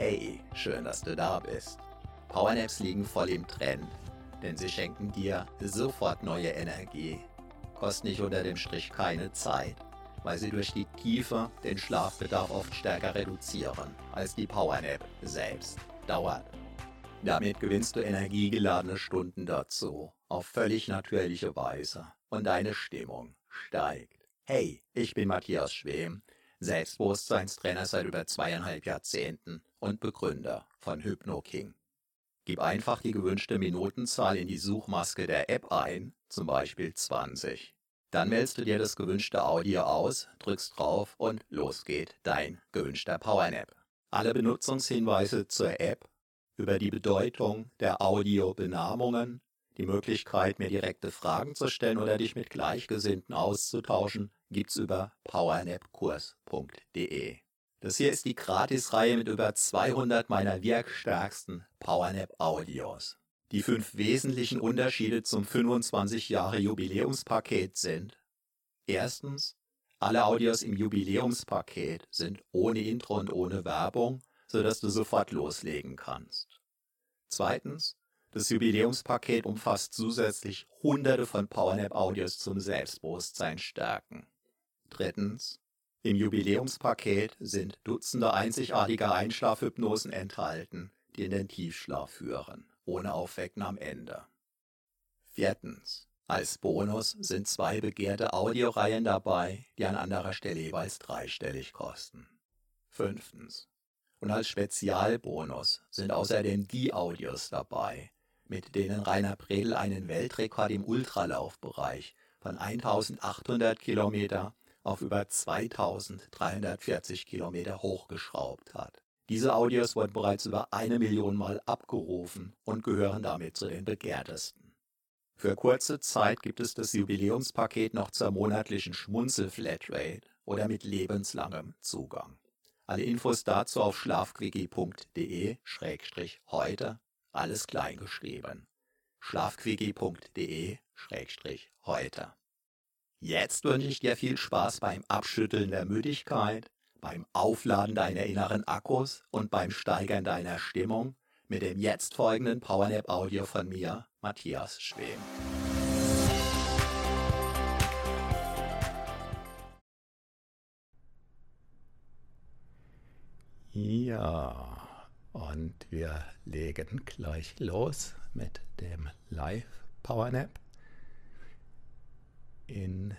Hey, schön, dass du da bist. Powernaps liegen voll im Trend, denn sie schenken dir sofort neue Energie, kosten nicht unter dem Strich keine Zeit, weil sie durch die Tiefe den Schlafbedarf oft stärker reduzieren als die Powernap selbst dauert. Damit gewinnst du energiegeladene Stunden dazu, auf völlig natürliche Weise und deine Stimmung steigt. Hey, ich bin Matthias Schwem, Selbstbewusstseinstrainer seit über zweieinhalb Jahrzehnten und Begründer von HypnoKing. Gib einfach die gewünschte Minutenzahl in die Suchmaske der App ein, zum Beispiel 20. Dann wählst du dir das gewünschte Audio aus, drückst drauf und los geht dein gewünschter Powernap. Alle Benutzungshinweise zur App über die Bedeutung der Audiobenamungen, die Möglichkeit, mir direkte Fragen zu stellen oder dich mit Gleichgesinnten auszutauschen, gibt's über powernapkurs.de. Das hier ist die Gratisreihe mit über 200 meiner wirkstärksten Powernap-Audios. Die fünf wesentlichen Unterschiede zum 25 Jahre Jubiläumspaket sind Erstens, alle Audios im Jubiläumspaket sind ohne Intro und ohne Werbung, sodass du sofort loslegen kannst. Zweitens, das Jubiläumspaket umfasst zusätzlich hunderte von Powernap-Audios zum Selbstbewusstsein stärken. Drittens, im Jubiläumspaket sind Dutzende einzigartiger Einschlafhypnosen enthalten, die in den Tiefschlaf führen, ohne Aufwecken am Ende. Viertens. Als Bonus sind zwei begehrte Audioreihen dabei, die an anderer Stelle jeweils dreistellig kosten. Fünftens. Und als Spezialbonus sind außerdem die Audios dabei, mit denen Rainer Bredel einen Weltrekord im Ultralaufbereich von 1800 Kilometer auf über 2340 Kilometer hochgeschraubt hat. Diese Audios wurden bereits über eine Million Mal abgerufen und gehören damit zu den begehrtesten. Für kurze Zeit gibt es das Jubiläumspaket noch zur monatlichen Schmunzel-Flatrate oder mit lebenslangem Zugang. Alle Infos dazu auf schlafquickie.de-heute, alles klein geschrieben. schlafquickie.de-heute. Jetzt wünsche ich dir viel Spaß beim Abschütteln der Müdigkeit, beim Aufladen deiner inneren Akkus und beim Steigern deiner Stimmung mit dem jetzt folgenden Powernap Audio von mir, Matthias Schwem. Ja, und wir legen gleich los mit dem Live Powernap in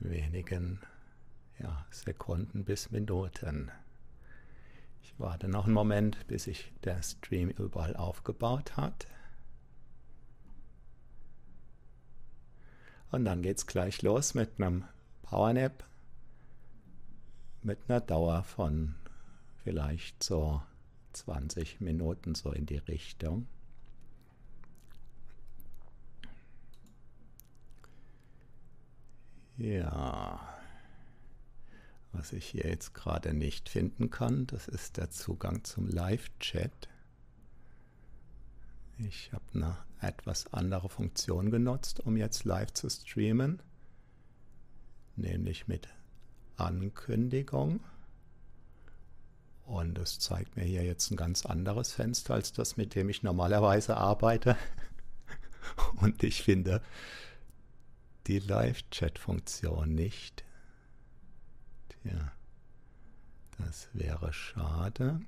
wenigen ja, Sekunden bis Minuten. Ich warte noch einen Moment, bis sich der Stream überall aufgebaut hat. Und dann geht es gleich los mit einem Powernap mit einer Dauer von vielleicht so 20 Minuten so in die Richtung. Ja, was ich hier jetzt gerade nicht finden kann, das ist der Zugang zum Live-Chat. Ich habe eine etwas andere Funktion genutzt, um jetzt live zu streamen, nämlich mit Ankündigung. Und es zeigt mir hier jetzt ein ganz anderes Fenster als das, mit dem ich normalerweise arbeite. Und ich finde, die Live-Chat-Funktion nicht. Tja, das wäre schade.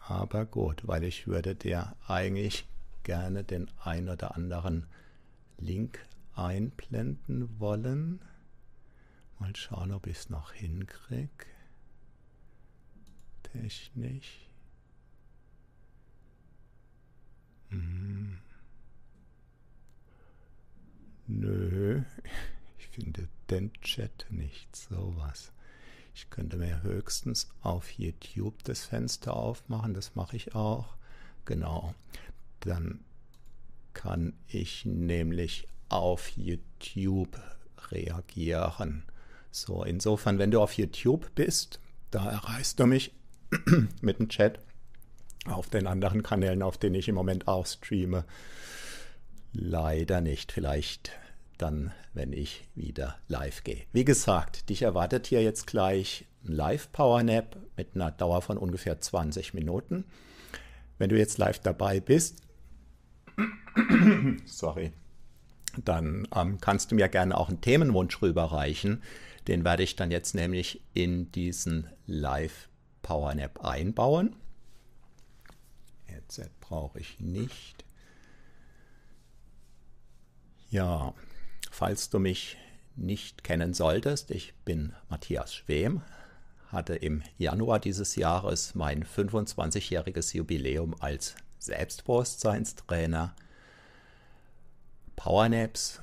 Aber gut, weil ich würde dir eigentlich gerne den ein oder anderen Link einblenden wollen. Mal schauen, ob ich es noch hinkriege. Technisch. Hm. Nö, ich finde den Chat nicht sowas. Ich könnte mir höchstens auf YouTube das Fenster aufmachen, das mache ich auch. Genau. Dann kann ich nämlich auf YouTube reagieren. So, insofern, wenn du auf YouTube bist, da erreichst du mich mit dem Chat auf den anderen Kanälen, auf denen ich im Moment auch streame. Leider nicht. Vielleicht dann, wenn ich wieder live gehe. Wie gesagt, dich erwartet hier jetzt gleich ein Live-Power-Nap mit einer Dauer von ungefähr 20 Minuten. Wenn du jetzt live dabei bist, sorry, dann ähm, kannst du mir gerne auch einen Themenwunsch rüberreichen. Den werde ich dann jetzt nämlich in diesen Live-Power-Nap einbauen. Headset brauche ich nicht. Ja, falls du mich nicht kennen solltest, ich bin Matthias Schwem, hatte im Januar dieses Jahres mein 25-jähriges Jubiläum als Selbstbewusstseinstrainer. Powernaps,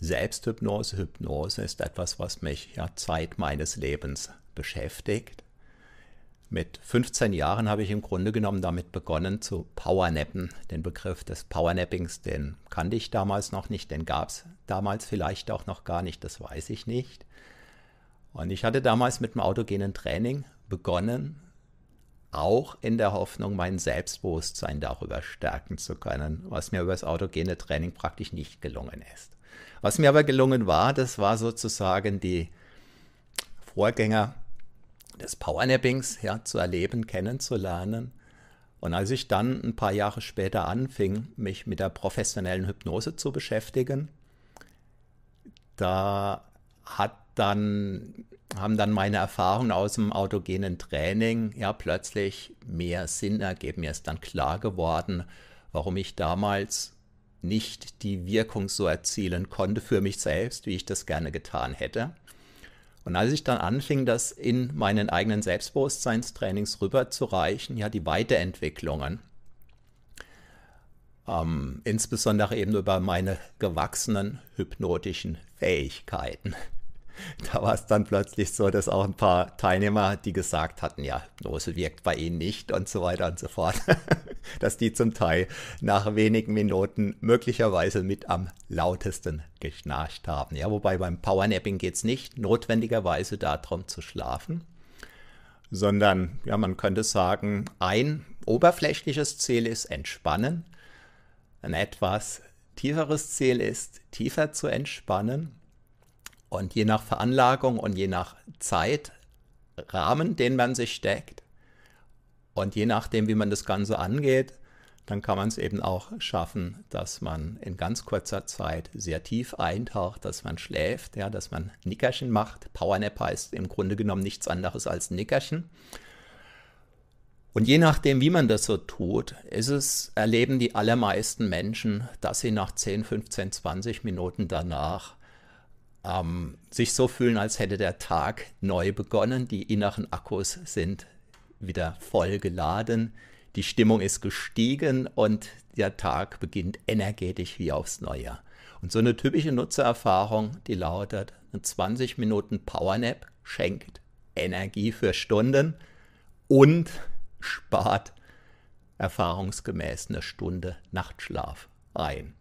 Selbsthypnose, Hypnose ist etwas, was mich ja Zeit meines Lebens beschäftigt. Mit 15 Jahren habe ich im Grunde genommen damit begonnen zu Powernappen. Den Begriff des Powernappings, den kannte ich damals noch nicht, den gab es damals vielleicht auch noch gar nicht, das weiß ich nicht. Und ich hatte damals mit dem autogenen Training begonnen, auch in der Hoffnung, mein Selbstbewusstsein darüber stärken zu können, was mir über das autogene Training praktisch nicht gelungen ist. Was mir aber gelungen war, das war sozusagen die Vorgänger des Powernappings ja, zu erleben, kennenzulernen. Und als ich dann ein paar Jahre später anfing, mich mit der professionellen Hypnose zu beschäftigen, da hat dann, haben dann meine Erfahrungen aus dem autogenen Training ja plötzlich mehr Sinn ergeben. Mir ist dann klar geworden, warum ich damals nicht die Wirkung so erzielen konnte für mich selbst, wie ich das gerne getan hätte. Und als ich dann anfing, das in meinen eigenen Selbstbewusstseinstrainings rüberzureichen, ja, die Weiterentwicklungen, ähm, insbesondere eben über meine gewachsenen hypnotischen Fähigkeiten, da war es dann plötzlich so, dass auch ein paar Teilnehmer, die gesagt hatten, ja, Hypnose wirkt bei ihnen nicht und so weiter und so fort, dass die zum Teil nach wenigen Minuten möglicherweise mit am lautesten geschnarcht haben. Ja, wobei beim Powernapping geht es nicht notwendigerweise darum zu schlafen, sondern ja, man könnte sagen, ein oberflächliches Ziel ist entspannen, ein etwas tieferes Ziel ist tiefer zu entspannen und je nach Veranlagung und je nach Zeitrahmen, den man sich steckt und je nachdem, wie man das Ganze angeht, dann kann man es eben auch schaffen, dass man in ganz kurzer Zeit sehr tief eintaucht, dass man schläft, ja, dass man Nickerchen macht. Powernap heißt im Grunde genommen nichts anderes als Nickerchen. Und je nachdem, wie man das so tut, ist es, erleben die allermeisten Menschen, dass sie nach 10, 15, 20 Minuten danach ähm, sich so fühlen, als hätte der Tag neu begonnen. Die inneren Akkus sind wieder voll geladen. Die Stimmung ist gestiegen und der Tag beginnt energetisch wie aufs Neue. Und so eine typische Nutzererfahrung, die lautet, eine 20 Minuten Powernap schenkt Energie für Stunden und spart erfahrungsgemäß eine Stunde Nachtschlaf ein.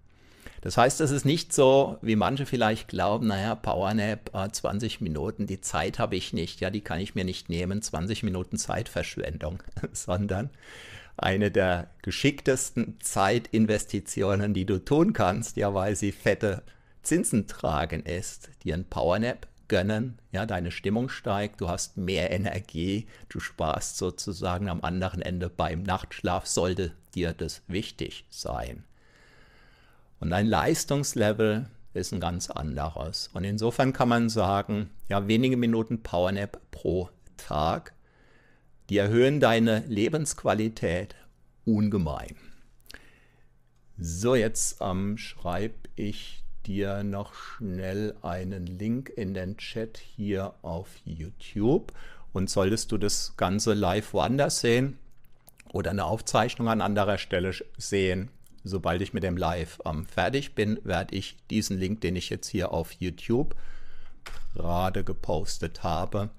Das heißt, es ist nicht so, wie manche vielleicht glauben, naja, Powernap, 20 Minuten, die Zeit habe ich nicht, ja, die kann ich mir nicht nehmen, 20 Minuten Zeitverschwendung, sondern eine der geschicktesten Zeitinvestitionen, die du tun kannst, ja, weil sie fette Zinsen tragen ist, dir ein Powernap gönnen, ja, deine Stimmung steigt, du hast mehr Energie, du sparst sozusagen am anderen Ende beim Nachtschlaf, sollte dir das wichtig sein. Und ein Leistungslevel ist ein ganz anderes. Und insofern kann man sagen, ja, wenige Minuten Powernap pro Tag, die erhöhen deine Lebensqualität ungemein. So, jetzt ähm, schreibe ich dir noch schnell einen Link in den Chat hier auf YouTube. Und solltest du das Ganze live woanders sehen oder eine Aufzeichnung an anderer Stelle sehen, sobald ich mit dem Live ähm, fertig bin, werde ich diesen Link, den ich jetzt hier auf YouTube gerade gepostet habe,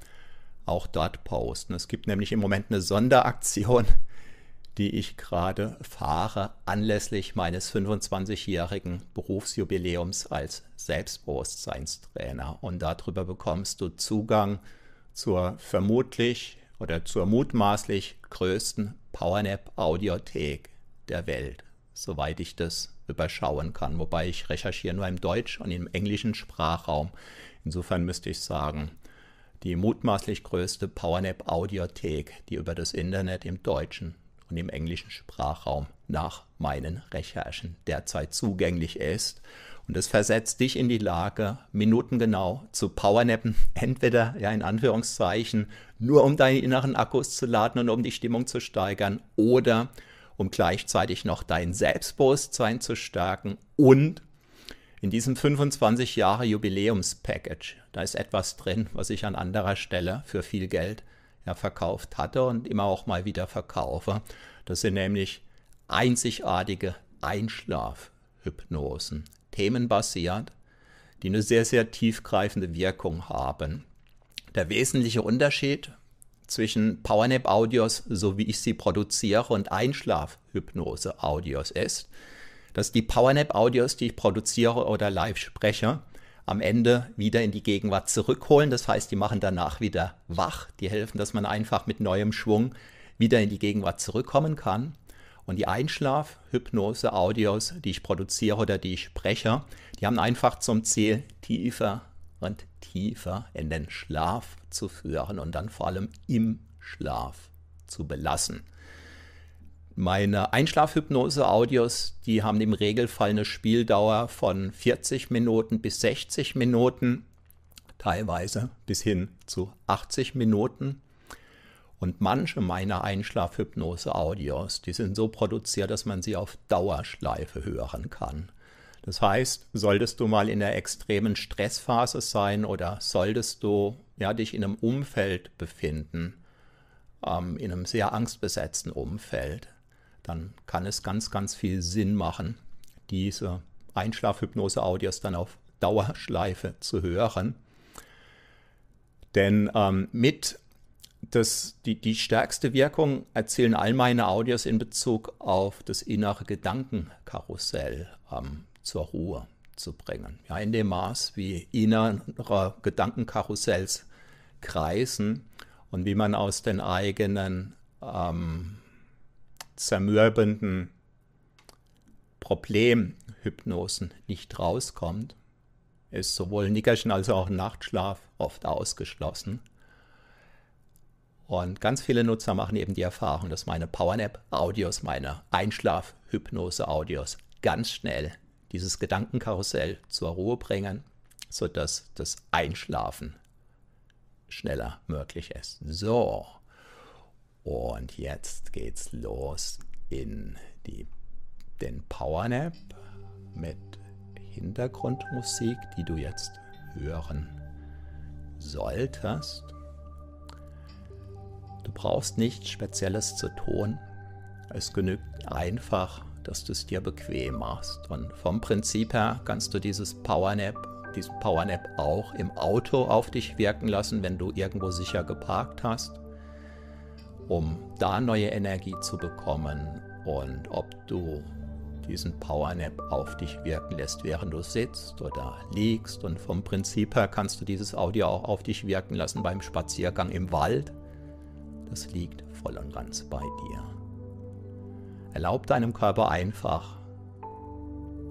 auch dort posten. Es gibt nämlich im Moment eine Sonderaktion, die ich gerade fahre, anlässlich meines 25-jährigen Berufsjubiläums als Selbstbewusstseinstrainer. Und darüber bekommst du Zugang zur vermutlich oder zur mutmaßlich größten Powernap-Audiothek der Welt soweit ich das überschauen kann. Wobei ich recherchiere nur im Deutsch und im englischen Sprachraum. Insofern müsste ich sagen, die mutmaßlich größte PowerNap-Audiothek, die über das Internet im deutschen und im englischen Sprachraum nach meinen Recherchen derzeit zugänglich ist. Und es versetzt dich in die Lage, minutengenau zu powernappen, entweder ja in Anführungszeichen nur um deine inneren Akkus zu laden und um die Stimmung zu steigern oder um gleichzeitig noch dein Selbstbewusstsein zu stärken und in diesem 25 Jahre Jubiläumspackage, da ist etwas drin, was ich an anderer Stelle für viel Geld ja verkauft hatte und immer auch mal wieder verkaufe. Das sind nämlich einzigartige Einschlafhypnosen, themenbasiert, die eine sehr, sehr tiefgreifende Wirkung haben. Der wesentliche Unterschied zwischen Powernap-Audios, so wie ich sie produziere, und Einschlaf-Hypnose-Audios ist, dass die Powernap-Audios, die ich produziere oder live spreche, am Ende wieder in die Gegenwart zurückholen. Das heißt, die machen danach wieder wach. Die helfen, dass man einfach mit neuem Schwung wieder in die Gegenwart zurückkommen kann. Und die Einschlaf-Hypnose-Audios, die ich produziere oder die ich spreche, die haben einfach zum Ziel, tiefer und tiefer in den Schlaf zu führen und dann vor allem im Schlaf zu belassen. Meine Einschlafhypnose-Audios, die haben im Regelfall eine Spieldauer von 40 Minuten bis 60 Minuten, teilweise bis hin zu 80 Minuten. Und manche meiner Einschlafhypnose-Audios, die sind so produziert, dass man sie auf Dauerschleife hören kann. Das heißt, solltest du mal in der extremen Stressphase sein oder solltest du ja, dich in einem Umfeld befinden, ähm, in einem sehr angstbesetzten Umfeld, dann kann es ganz, ganz viel Sinn machen, diese Einschlafhypnose-Audios dann auf Dauerschleife zu hören. Denn ähm, mit das, die, die stärkste Wirkung erzielen all meine Audios in Bezug auf das innere Gedankenkarussell. Ähm, zur Ruhe zu bringen. Ja, in dem Maß, wie innere Gedankenkarussells kreisen und wie man aus den eigenen ähm, zermürbenden Problemhypnosen nicht rauskommt, ist sowohl Nickerchen als auch Nachtschlaf oft ausgeschlossen. Und ganz viele Nutzer machen eben die Erfahrung, dass meine Powernap-Audios, meine Einschlaf-Hypnose-Audios ganz schnell dieses Gedankenkarussell zur Ruhe bringen, sodass das Einschlafen schneller möglich ist. So, und jetzt geht's los in die, den Powernap mit Hintergrundmusik, die du jetzt hören solltest. Du brauchst nichts Spezielles zu tun. Es genügt einfach dass du es dir bequem machst. Und vom Prinzip her kannst du dieses Powernap, diesen Powernap auch im Auto auf dich wirken lassen, wenn du irgendwo sicher geparkt hast, um da neue Energie zu bekommen und ob du diesen Powernap auf dich wirken lässt, während du sitzt oder liegst. Und vom Prinzip her kannst du dieses Audio auch auf dich wirken lassen beim Spaziergang im Wald. Das liegt voll und ganz bei dir. Erlaub deinem Körper einfach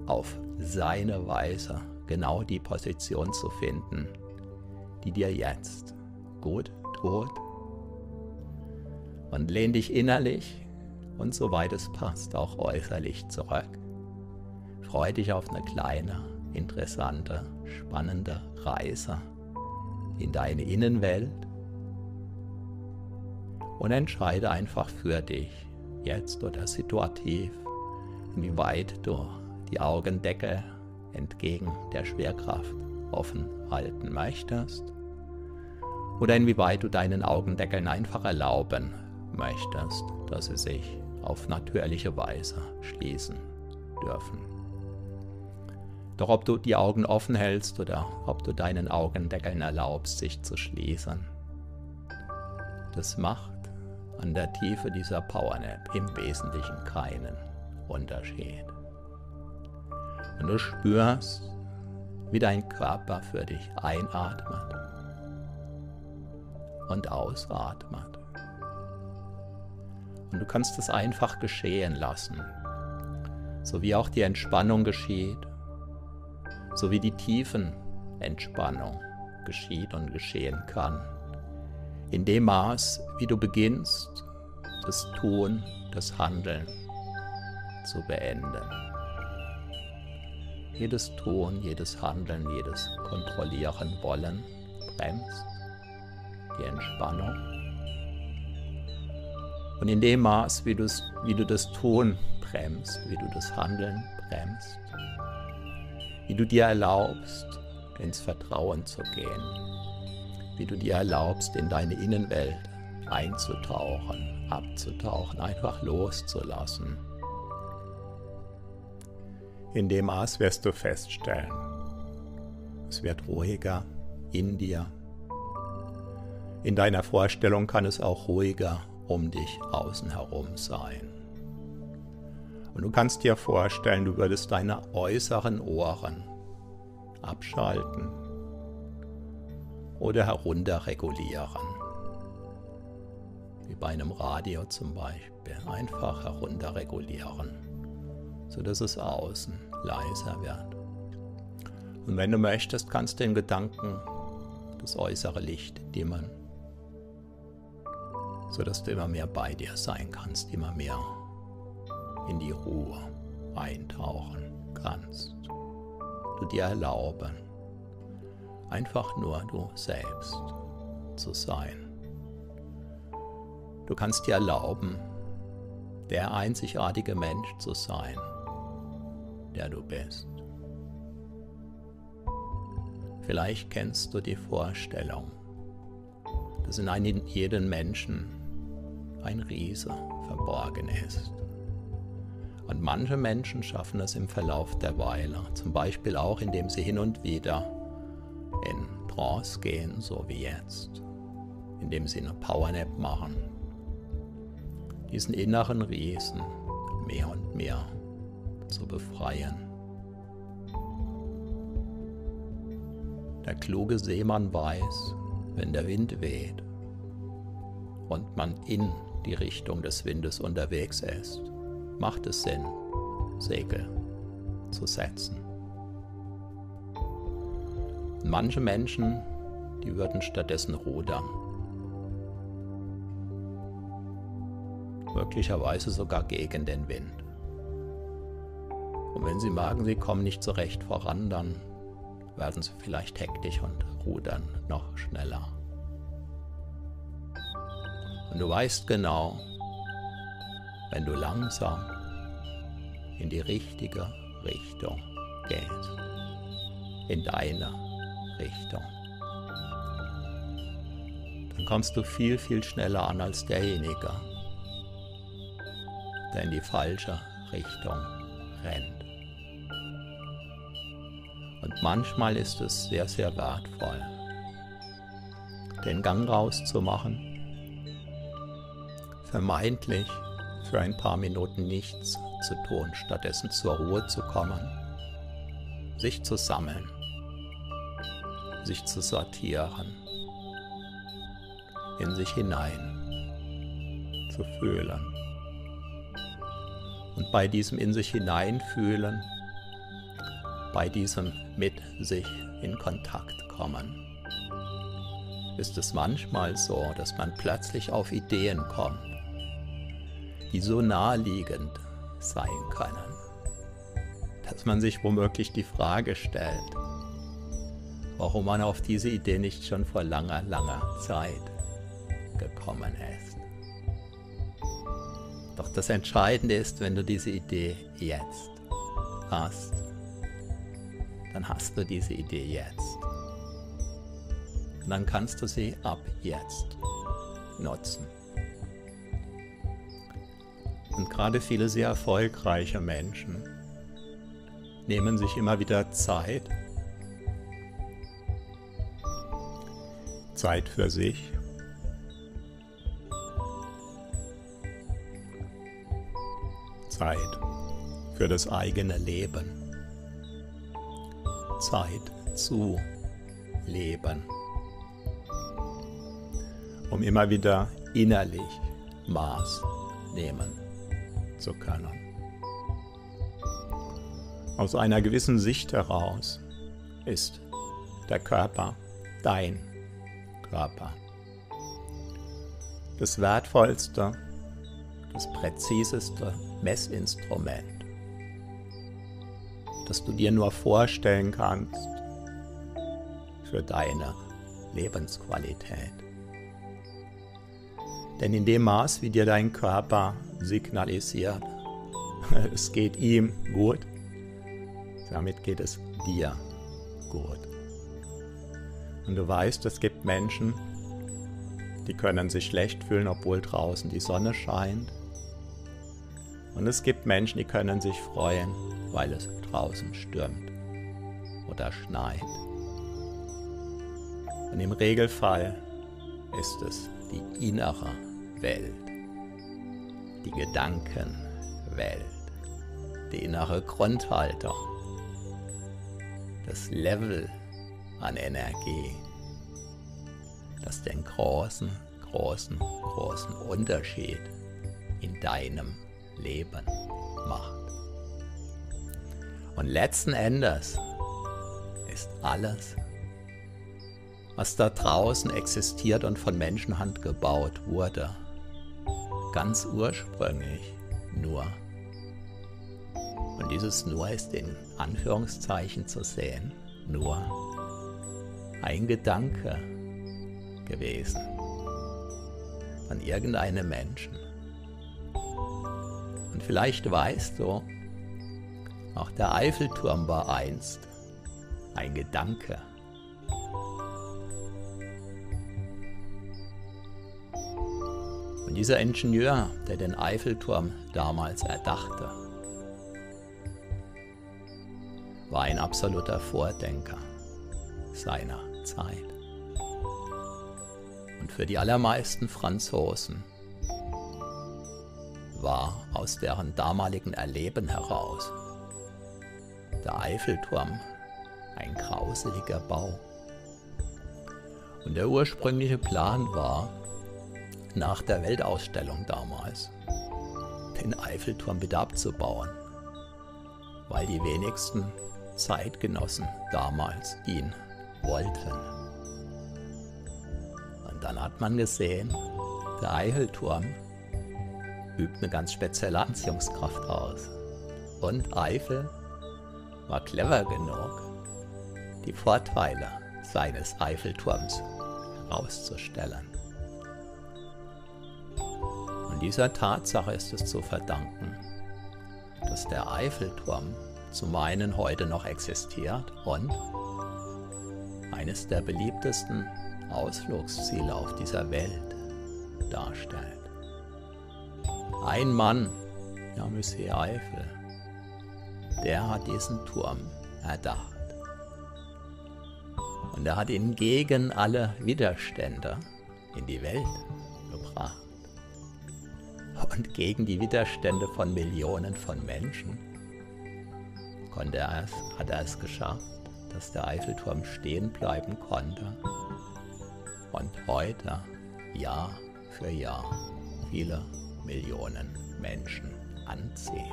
auf seine Weise genau die Position zu finden, die dir jetzt gut tut. Und lehn dich innerlich und soweit es passt auch äußerlich zurück. Freu dich auf eine kleine, interessante, spannende Reise in deine Innenwelt und entscheide einfach für dich, jetzt oder situativ, inwieweit du die Augendecke entgegen der Schwerkraft offen halten möchtest oder inwieweit du deinen Augendeckeln einfach erlauben möchtest, dass sie sich auf natürliche Weise schließen dürfen. Doch ob du die Augen offen hältst oder ob du deinen Augendeckeln erlaubst, sich zu schließen, das macht an der Tiefe dieser Powernap im Wesentlichen keinen Unterschied. Und du spürst, wie dein Körper für dich einatmet und ausatmet. Und du kannst es einfach geschehen lassen. so wie auch die Entspannung geschieht, so wie die tiefen Entspannung geschieht und geschehen kann. In dem Maß, wie du beginnst, das Tun, das Handeln zu beenden. Jedes Tun, jedes Handeln, jedes Kontrollieren wollen bremst die Entspannung. Und in dem Maß, wie, wie du das Tun bremst, wie du das Handeln bremst, wie du dir erlaubst, ins Vertrauen zu gehen, wie du dir erlaubst, in deine Innenwelt einzutauchen, abzutauchen, einfach loszulassen. In dem Maß wirst du feststellen, es wird ruhiger in dir. In deiner Vorstellung kann es auch ruhiger um dich außen herum sein. Und du kannst dir vorstellen, du würdest deine äußeren Ohren abschalten oder herunterregulieren. Wie bei einem Radio zum Beispiel. Einfach herunterregulieren, sodass es außen leiser wird. Und wenn du möchtest, kannst du den Gedanken das äußere Licht dimmen, sodass du immer mehr bei dir sein kannst, immer mehr in die Ruhe eintauchen kannst. Du dir erlauben, einfach nur du selbst zu sein. Du kannst dir erlauben, der einzigartige Mensch zu sein, der du bist. Vielleicht kennst du die Vorstellung, dass in jeden Menschen ein Riese verborgen ist. Und manche Menschen schaffen es im Verlauf der Weile, zum Beispiel auch indem sie hin und wieder in Trance gehen, so wie jetzt, indem sie eine Powernap machen, diesen inneren Riesen mehr und mehr zu befreien. Der kluge Seemann weiß, wenn der Wind weht und man in die Richtung des Windes unterwegs ist, macht es Sinn, Segel zu setzen. Manche Menschen, die würden stattdessen rudern. Möglicherweise sogar gegen den Wind. Und wenn sie merken, sie kommen nicht zurecht voran, dann werden sie vielleicht hektisch und rudern noch schneller. Und du weißt genau, wenn du langsam in die richtige Richtung gehst, in deine Richtung, dann kommst du viel, viel schneller an als derjenige, der in die falsche Richtung rennt. Und manchmal ist es sehr, sehr wertvoll, den Gang rauszumachen, vermeintlich für ein paar Minuten nichts zu tun, stattdessen zur Ruhe zu kommen, sich zu sammeln, sich zu sortieren, in sich hinein zu fühlen. Und bei diesem in sich hineinfühlen, bei diesem mit sich in Kontakt kommen, ist es manchmal so, dass man plötzlich auf Ideen kommt, die so naheliegend sein können, dass man sich womöglich die Frage stellt, warum man auf diese Idee nicht schon vor langer, langer Zeit gekommen ist. Das Entscheidende ist, wenn du diese Idee jetzt hast, dann hast du diese Idee jetzt. Und dann kannst du sie ab jetzt nutzen. Und gerade viele sehr erfolgreiche Menschen nehmen sich immer wieder Zeit, Zeit für sich, Zeit für das eigene Leben, Zeit zu leben, um immer wieder innerlich Maß nehmen zu können. Aus einer gewissen Sicht heraus ist der Körper dein Körper. Das wertvollste, das präziseste Messinstrument, das du dir nur vorstellen kannst für deine Lebensqualität. Denn in dem Maß, wie dir dein Körper signalisiert, es geht ihm gut, damit geht es dir gut. Und du weißt, es gibt Menschen, die können sich schlecht fühlen, obwohl draußen die Sonne scheint. Und es gibt Menschen, die können sich freuen, weil es draußen stürmt oder schneit. Und im Regelfall ist es die innere Welt, die Gedankenwelt, die innere Grundhaltung, das Level an Energie, das den großen, großen, großen Unterschied in deinem Leben macht. Und letzten Endes ist alles, was da draußen existiert und von Menschenhand gebaut wurde, ganz ursprünglich nur. Und dieses nur ist in Anführungszeichen zu sehen, nur ein Gedanke gewesen von irgendeinem Menschen. Und vielleicht weißt du, auch der Eiffelturm war einst ein Gedanke. Und dieser Ingenieur, der den Eiffelturm damals erdachte, war ein absoluter Vordenker seiner Zeit. Und für die allermeisten Franzosen war aus deren damaligen Erleben heraus der Eiffelturm ein grauseliger Bau. Und der ursprüngliche Plan war, nach der Weltausstellung damals, den Eiffelturm wieder abzubauen, weil die wenigsten Zeitgenossen damals ihn wollten. Und dann hat man gesehen, der Eiffelturm übt eine ganz spezielle Anziehungskraft aus. Und Eiffel war clever genug, die Vorteile seines Eiffelturms herauszustellen. Und dieser Tatsache ist es zu verdanken, dass der Eiffelturm zum einen heute noch existiert und eines der beliebtesten Ausflugsziele auf dieser Welt darstellt. Ein Mann, ja Monsieur Eiffel, der hat diesen Turm erdacht. Und er hat ihn gegen alle Widerstände in die Welt gebracht. Und gegen die Widerstände von Millionen von Menschen konnte er es, hat er es geschafft, dass der Eiffelturm stehen bleiben konnte und heute Jahr für Jahr viele Millionen Menschen anzieht.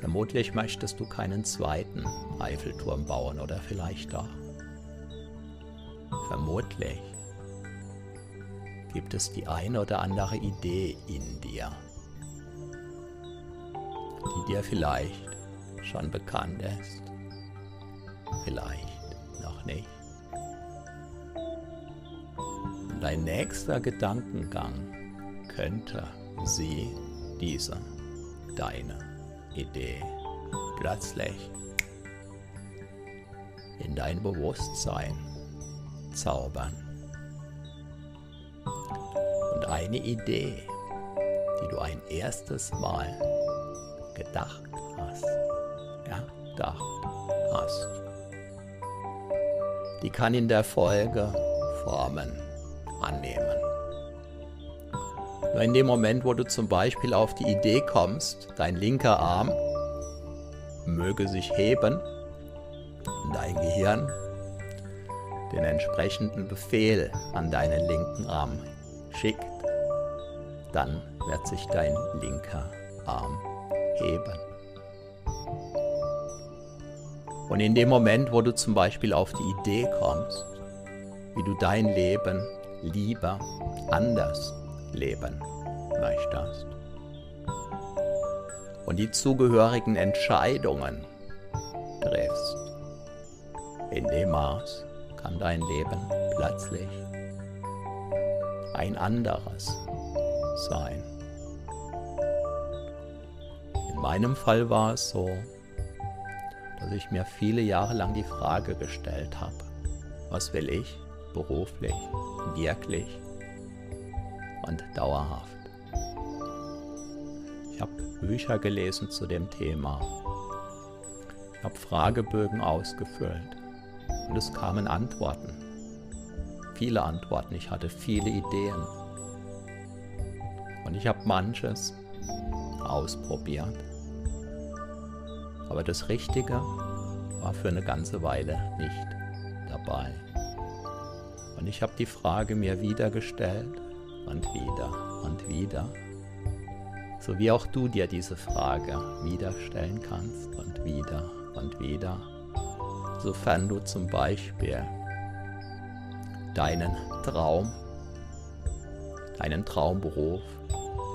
Vermutlich möchtest du keinen zweiten Eiffelturm bauen oder vielleicht doch. Vermutlich gibt es die eine oder andere Idee in dir, die dir vielleicht schon bekannt ist, vielleicht noch nicht. Und dein nächster Gedankengang könnte sie, diese, deine Idee plötzlich in dein Bewusstsein zaubern. Und eine Idee, die du ein erstes Mal gedacht hast, erdacht hast, die kann in der Folge Formen annehmen. Nur in dem Moment, wo du zum Beispiel auf die Idee kommst, dein linker Arm möge sich heben, und dein Gehirn den entsprechenden Befehl an deinen linken Arm schickt, dann wird sich dein linker Arm heben. Und in dem Moment, wo du zum Beispiel auf die Idee kommst, wie du dein Leben lieber anders leben. Möchtest und die zugehörigen Entscheidungen triffst, in dem Maß kann dein Leben plötzlich ein anderes sein. In meinem Fall war es so, dass ich mir viele Jahre lang die Frage gestellt habe, was will ich beruflich, wirklich und dauerhaft. Ich habe Bücher gelesen zu dem Thema. Ich habe Fragebögen ausgefüllt und es kamen Antworten. Viele Antworten. Ich hatte viele Ideen. Und ich habe manches ausprobiert. Aber das Richtige war für eine ganze Weile nicht dabei. Und ich habe die Frage mir wieder gestellt und wieder und wieder. So wie auch du dir diese Frage wieder stellen kannst und wieder und wieder. Sofern du zum Beispiel deinen Traum, deinen Traumberuf,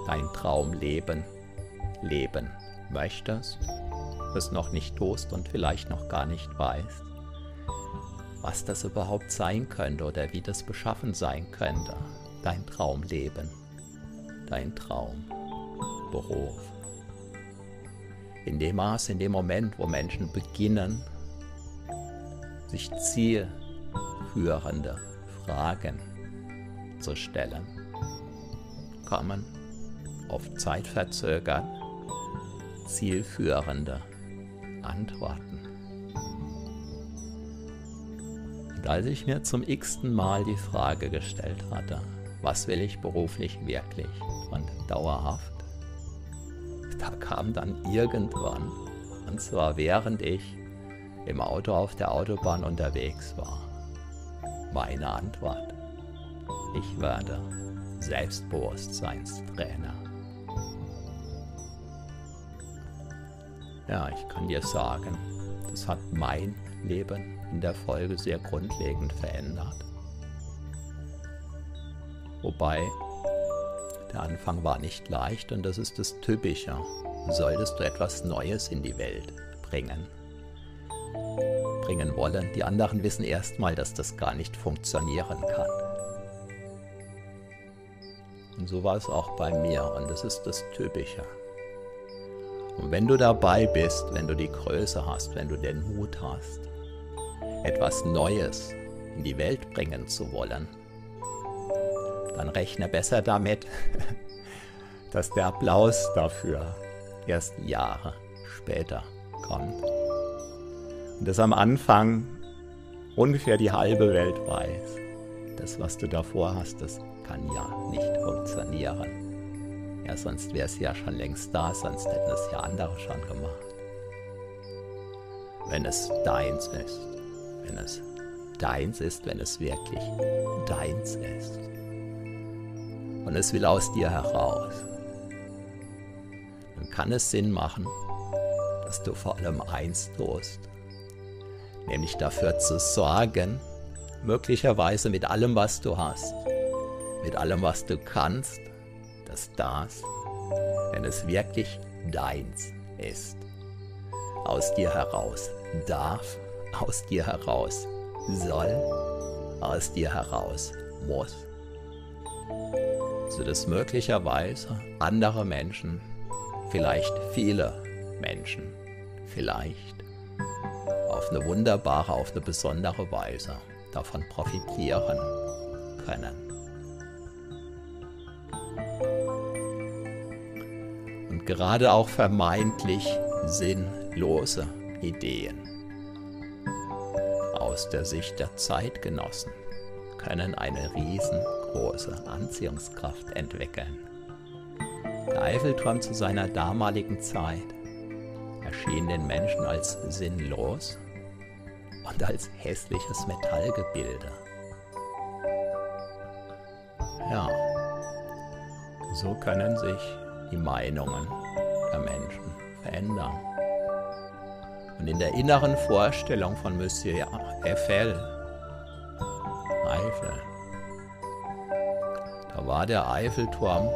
dein Traumleben leben möchtest, es noch nicht tust und vielleicht noch gar nicht weißt, was das überhaupt sein könnte oder wie das beschaffen sein könnte, dein Traumleben, dein Traumberuf. In dem Maß, in dem Moment, wo Menschen beginnen, sich zielführende Fragen zu stellen, kommen oft zeitverzögert zielführende Antworten. Und als ich mir zum x-ten Mal die Frage gestellt hatte, was will ich beruflich wirklich und dauerhaft, da kam dann irgendwann, und zwar während ich im Auto auf der Autobahn unterwegs war, meine Antwort. Ich werde Selbstbewusstseinstrainer. Ja, ich kann dir sagen, das hat mein Leben in der Folge sehr grundlegend verändert. Wobei der Anfang war nicht leicht und das ist das Typische. Solltest du etwas Neues in die Welt bringen, bringen wollen, die anderen wissen erstmal, dass das gar nicht funktionieren kann. Und so war es auch bei mir und das ist das Typische. Und wenn du dabei bist, wenn du die Größe hast, wenn du den Mut hast, etwas Neues in die Welt bringen zu wollen, dann rechne besser damit, dass der Applaus dafür erst Jahre später kommt. Und dass am Anfang ungefähr die halbe Welt weiß, das, was du davor hast, das kann ja nicht funktionieren. Ja, sonst wäre es ja schon längst da, sonst hätten es ja andere schon gemacht. Wenn es deins ist, wenn es deins ist, wenn es wirklich deins ist. Und es will aus dir heraus. Dann kann es Sinn machen, dass du vor allem eins tust, nämlich dafür zu sorgen, möglicherweise mit allem, was du hast, mit allem, was du kannst, dass das, wenn es wirklich deins ist, aus dir heraus darf, aus dir heraus soll, aus dir heraus muss. So dass möglicherweise andere Menschen, vielleicht viele Menschen, vielleicht auf eine wunderbare, auf eine besondere Weise davon profitieren können. gerade auch vermeintlich sinnlose Ideen. Aus der Sicht der Zeitgenossen können eine riesengroße Anziehungskraft entwickeln. Der Eiffelturm zu seiner damaligen Zeit erschien den Menschen als sinnlos und als hässliches Metallgebilde. Ja, so können sich die Meinungen der Menschen verändern. Und in der inneren Vorstellung von Monsieur Eiffel, Eiffel, da war der Eiffelturm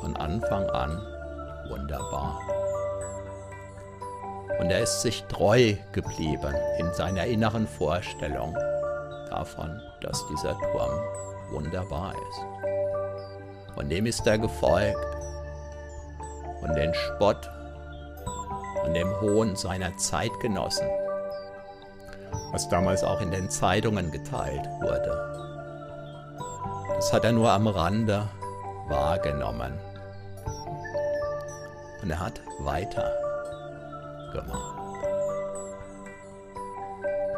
von Anfang an wunderbar. Und er ist sich treu geblieben in seiner inneren Vorstellung davon, dass dieser Turm wunderbar ist. Und dem ist er gefolgt. Und den Spott und dem Hohn seiner Zeitgenossen, was damals auch in den Zeitungen geteilt wurde. Das hat er nur am Rande wahrgenommen. Und er hat weiter gemacht.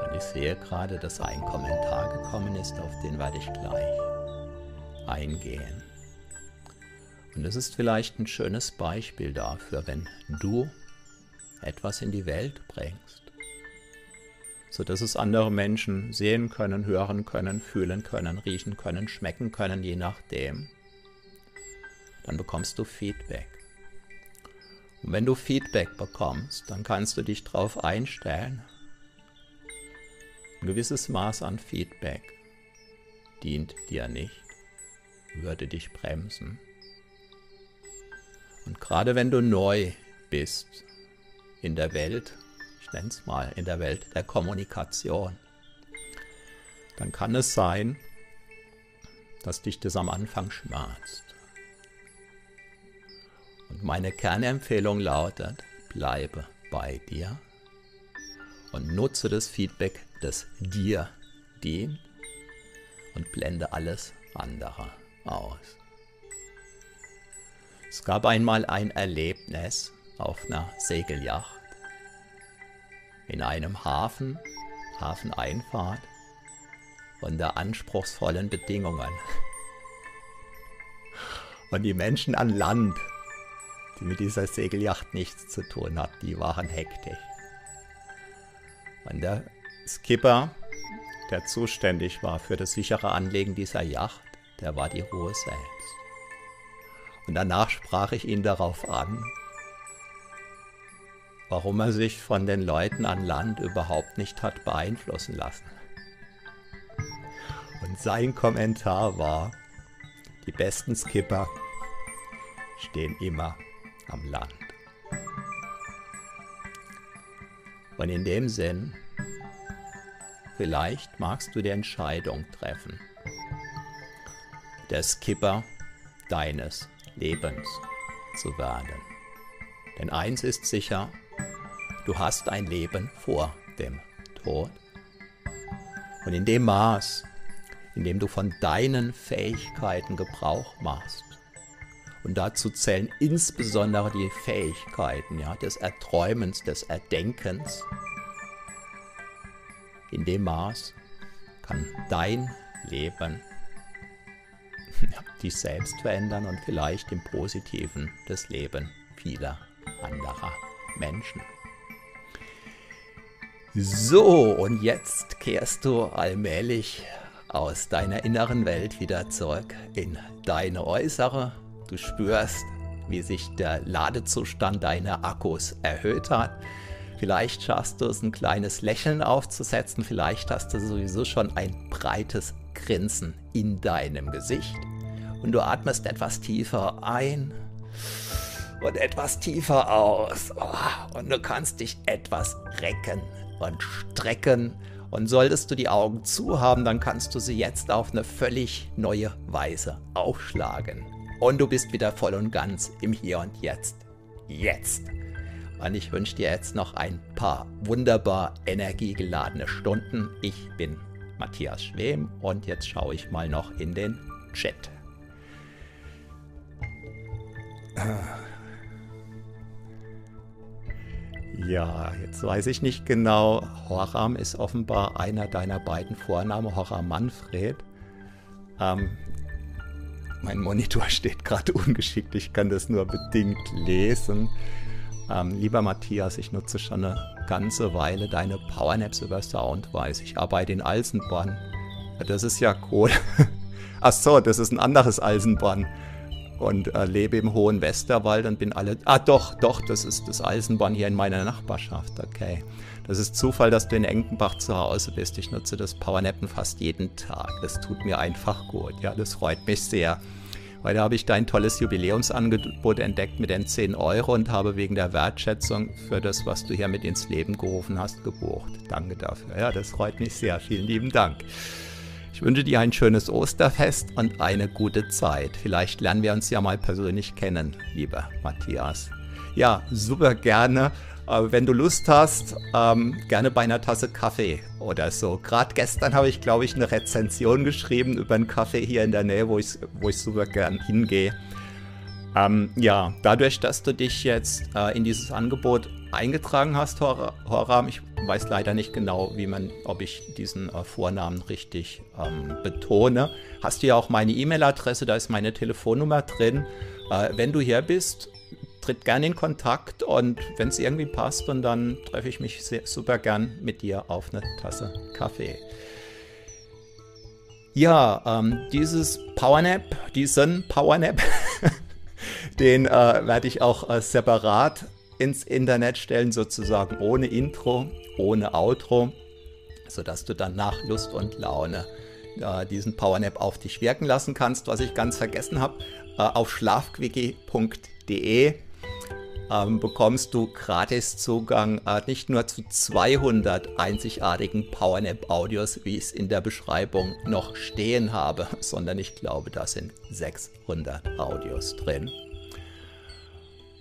Und ich sehe gerade, dass ein Kommentar gekommen ist, auf den werde ich gleich eingehen. Und es ist vielleicht ein schönes Beispiel dafür, wenn du etwas in die Welt bringst, sodass es andere Menschen sehen können, hören können, fühlen können, riechen können, schmecken können, je nachdem, dann bekommst du Feedback. Und wenn du Feedback bekommst, dann kannst du dich darauf einstellen. Ein gewisses Maß an Feedback dient dir nicht, würde dich bremsen. Und gerade wenn du neu bist in der Welt, ich nenne es mal, in der Welt der Kommunikation, dann kann es sein, dass dich das am Anfang schmerzt. Und meine Kernempfehlung lautet, bleibe bei dir und nutze das Feedback, das dir dient und blende alles andere aus. Es gab einmal ein Erlebnis auf einer Segelyacht in einem Hafen, Hafeneinfahrt unter anspruchsvollen Bedingungen. Und die Menschen an Land die mit dieser Segelyacht nichts zu tun hat, die waren hektisch. Und der Skipper, der zuständig war für das sichere Anlegen dieser Yacht, der war die Ruhe selbst. Und danach sprach ich ihn darauf an, warum er sich von den Leuten an Land überhaupt nicht hat beeinflussen lassen. Und sein Kommentar war, die besten Skipper stehen immer am Land. Und in dem Sinn, vielleicht magst du die Entscheidung treffen, der Skipper deines Lebens zu werden. Denn eins ist sicher, du hast ein Leben vor dem Tod. Und in dem Maß, in dem du von deinen Fähigkeiten Gebrauch machst, und dazu zählen insbesondere die Fähigkeiten ja, des Erträumens, des Erdenkens. In dem Maß kann dein Leben ja, dich selbst verändern und vielleicht im Positiven das Leben vieler anderer Menschen. So, und jetzt kehrst du allmählich aus deiner inneren Welt wieder zurück in deine äußere Du spürst, wie sich der Ladezustand deiner Akkus erhöht hat. Vielleicht schaffst du es, ein kleines Lächeln aufzusetzen. Vielleicht hast du sowieso schon ein breites Grinsen in deinem Gesicht. Und du atmest etwas tiefer ein und etwas tiefer aus. Oh, und du kannst dich etwas recken und strecken. Und solltest du die Augen zu haben, dann kannst du sie jetzt auf eine völlig neue Weise aufschlagen und du bist wieder voll und ganz im Hier und Jetzt. Jetzt. Und ich wünsche dir jetzt noch ein paar wunderbar energiegeladene Stunden. Ich bin Matthias Schwem und jetzt schaue ich mal noch in den Chat. Ja, jetzt weiß ich nicht genau. Horam ist offenbar einer deiner beiden Vornamen, Horam Manfred. Ähm, mein Monitor steht gerade ungeschickt, ich kann das nur bedingt lesen. Ähm, lieber Matthias, ich nutze schon eine ganze Weile deine Powernaps über Soundwise. Ich arbeite in Alsenborn. Das ist ja cool. Ach so, das ist ein anderes Alsenborn. Und äh, lebe im hohen Westerwald und bin alle. Ah, doch, doch, das ist das Eisenbahn hier in meiner Nachbarschaft. Okay. Das ist Zufall, dass du in Enkenbach zu Hause bist. Ich nutze das Powernappen fast jeden Tag. Das tut mir einfach gut. Ja, das freut mich sehr. Weil da habe ich dein tolles Jubiläumsangebot entdeckt mit den 10 Euro und habe wegen der Wertschätzung für das, was du hier mit ins Leben gerufen hast, gebucht. Danke dafür. Ja, das freut mich sehr. Vielen lieben Dank. Ich wünsche dir ein schönes Osterfest und eine gute Zeit. Vielleicht lernen wir uns ja mal persönlich kennen, lieber Matthias. Ja, super gerne. Äh, wenn du Lust hast, ähm, gerne bei einer Tasse Kaffee oder so. Gerade gestern habe ich, glaube ich, eine Rezension geschrieben über einen Kaffee hier in der Nähe, wo ich, wo ich super gern hingehe. Ähm, ja, dadurch, dass du dich jetzt äh, in dieses Angebot eingetragen hast, Horam, ich weiß leider nicht genau, wie man, ob ich diesen äh, Vornamen richtig ähm, betone, hast du ja auch meine E-Mail-Adresse, da ist meine Telefonnummer drin. Äh, wenn du hier bist, tritt gerne in Kontakt und wenn es irgendwie passt, dann treffe ich mich sehr, super gern mit dir auf eine Tasse Kaffee. Ja, ähm, dieses Powernap, diesen Powernap, den äh, werde ich auch äh, separat ins Internet stellen, sozusagen ohne Intro, ohne Outro, sodass du dann nach Lust und Laune äh, diesen Powernap auf dich wirken lassen kannst. Was ich ganz vergessen habe, äh, auf schlafquickie.de ähm, bekommst du gratis Zugang äh, nicht nur zu 200 einzigartigen PowerNap-Audios, wie ich es in der Beschreibung noch stehen habe, sondern ich glaube, da sind 600 Audios drin.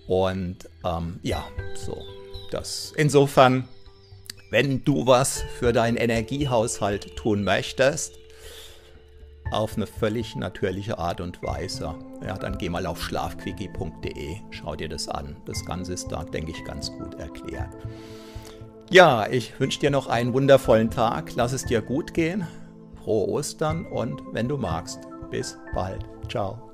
Und ähm, ja, so. Das insofern, wenn du was für deinen Energiehaushalt tun möchtest, auf eine völlig natürliche Art und Weise. Ja, dann geh mal auf schlafquickie.de, schau dir das an. Das Ganze ist da, denke ich, ganz gut erklärt. Ja, ich wünsche dir noch einen wundervollen Tag. Lass es dir gut gehen. Frohe Ostern und wenn du magst, bis bald. Ciao.